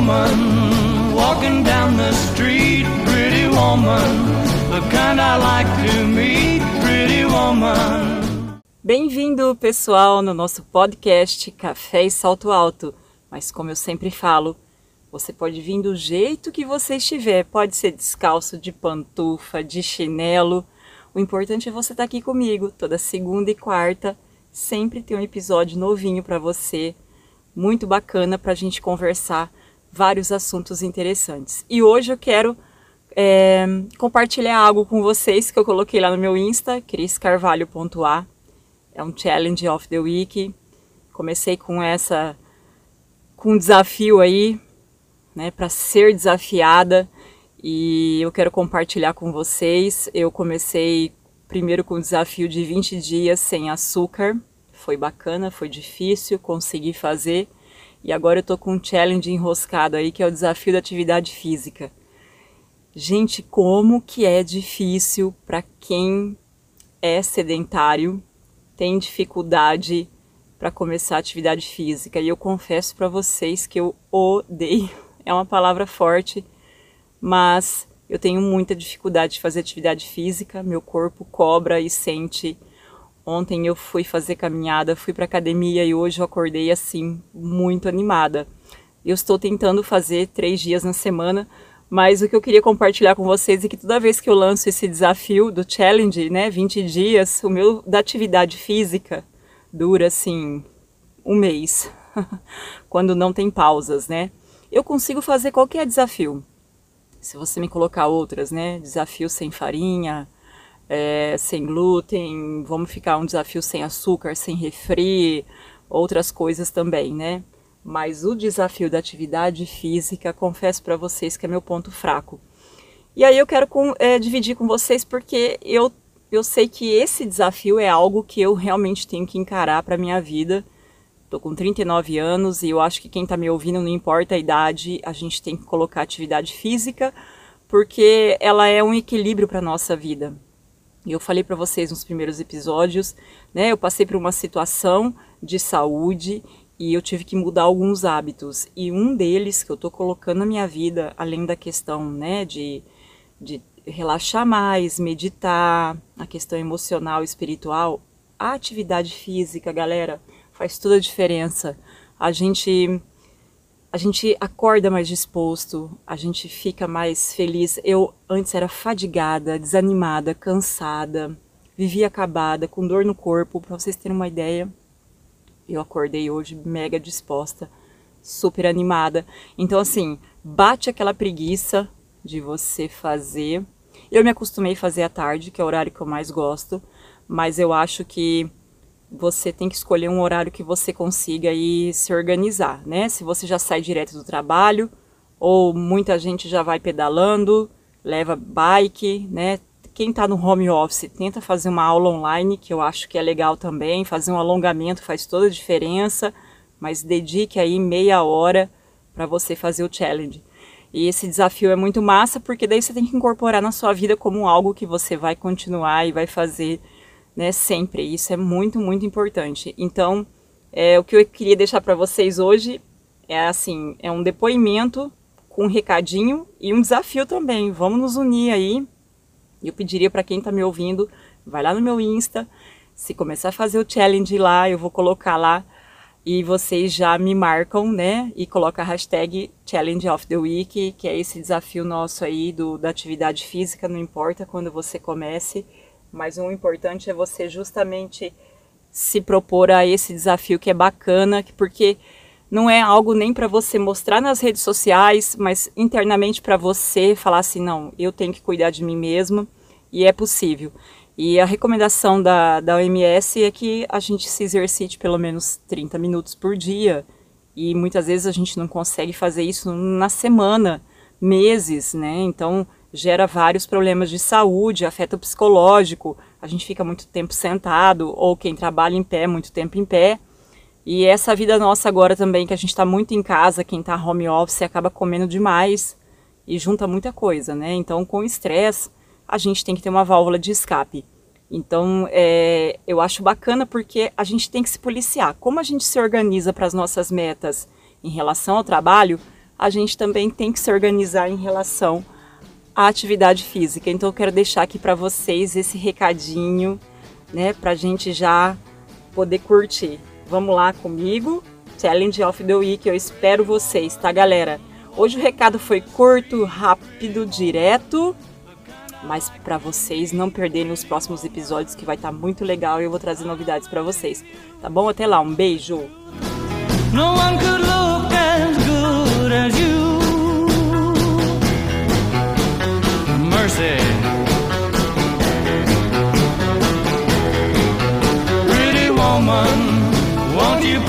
woman walking down the street, pretty woman, the kind I like to meet, pretty woman. Bem-vindo, pessoal, no nosso podcast Café e Salto Alto. Mas como eu sempre falo, você pode vir do jeito que você estiver, pode ser descalço, de pantufa, de chinelo. O importante é você estar aqui comigo toda segunda e quarta. Sempre tem um episódio novinho para você, muito bacana para a gente conversar vários assuntos interessantes. E hoje eu quero é, compartilhar algo com vocês que eu coloquei lá no meu Insta, criscarvalho.a. É um challenge of the week. Comecei com essa com um desafio aí, né, para ser desafiada e eu quero compartilhar com vocês. Eu comecei primeiro com o desafio de 20 dias sem açúcar. Foi bacana, foi difícil, consegui fazer. E agora eu tô com um challenge enroscado aí que é o desafio da atividade física. Gente, como que é difícil para quem é sedentário, tem dificuldade para começar atividade física. E eu confesso para vocês que eu odeio, é uma palavra forte, mas eu tenho muita dificuldade de fazer atividade física, meu corpo cobra e sente. Ontem eu fui fazer caminhada, fui para academia e hoje eu acordei assim, muito animada. Eu estou tentando fazer três dias na semana, mas o que eu queria compartilhar com vocês é que toda vez que eu lanço esse desafio do challenge, né, 20 dias, o meu da atividade física, dura assim um mês, quando não tem pausas, né? Eu consigo fazer qualquer desafio. Se você me colocar outras, né? Desafio sem farinha, é, sem glúten, vamos ficar um desafio sem açúcar, sem refri, outras coisas também, né? Mas o desafio da atividade física, confesso para vocês que é meu ponto fraco. E aí eu quero com, é, dividir com vocês porque eu eu sei que esse desafio é algo que eu realmente tenho que encarar para minha vida. Tô com 39 anos e eu acho que quem está me ouvindo, não importa a idade, a gente tem que colocar atividade física, porque ela é um equilíbrio para nossa vida. E eu falei para vocês nos primeiros episódios, né? Eu passei por uma situação de saúde e eu tive que mudar alguns hábitos. E um deles que eu tô colocando na minha vida, além da questão, né, de, de relaxar mais, meditar, a questão emocional, espiritual, a atividade física, galera, faz toda a diferença. A gente a gente acorda mais disposto, a gente fica mais feliz. Eu antes era fadigada, desanimada, cansada, vivia acabada, com dor no corpo, para vocês terem uma ideia. Eu acordei hoje mega disposta, super animada. Então assim, bate aquela preguiça de você fazer eu me acostumei a fazer à tarde, que é o horário que eu mais gosto, mas eu acho que você tem que escolher um horário que você consiga aí se organizar, né? Se você já sai direto do trabalho, ou muita gente já vai pedalando, leva bike, né? Quem está no home office, tenta fazer uma aula online, que eu acho que é legal também, fazer um alongamento faz toda a diferença, mas dedique aí meia hora para você fazer o challenge. E esse desafio é muito massa, porque daí você tem que incorporar na sua vida como algo que você vai continuar e vai fazer né, sempre. Isso é muito, muito importante. Então, é, o que eu queria deixar para vocês hoje é assim, é um depoimento com um recadinho e um desafio também. Vamos nos unir aí. Eu pediria para quem está me ouvindo, vai lá no meu Insta, se começar a fazer o challenge lá, eu vou colocar lá e vocês já me marcam, né? E coloca a hashtag Challenge of the Week, que é esse desafio nosso aí do, da atividade física, não importa quando você comece, mas o importante é você justamente se propor a esse desafio que é bacana, porque não é algo nem para você mostrar nas redes sociais, mas internamente para você falar assim, não, eu tenho que cuidar de mim mesmo e é possível. E a recomendação da, da OMS é que a gente se exercite pelo menos 30 minutos por dia. E muitas vezes a gente não consegue fazer isso na semana, meses, né? Então gera vários problemas de saúde, afeta o psicológico, a gente fica muito tempo sentado, ou quem trabalha em pé, muito tempo em pé. E essa vida nossa agora também, que a gente está muito em casa, quem está home office acaba comendo demais e junta muita coisa, né? Então, com estresse, a gente tem que ter uma válvula de escape. Então, é, eu acho bacana porque a gente tem que se policiar. Como a gente se organiza para as nossas metas em relação ao trabalho, a gente também tem que se organizar em relação à atividade física. Então eu quero deixar aqui para vocês esse recadinho, né, pra gente já poder curtir. Vamos lá comigo. Challenge of the Week, eu espero vocês, tá, galera? Hoje o recado foi curto, rápido, direto, mas para vocês não perderem os próximos episódios que vai estar tá muito legal e eu vou trazer novidades para vocês. Tá bom? Até lá, um beijo. Pretty woman, won't you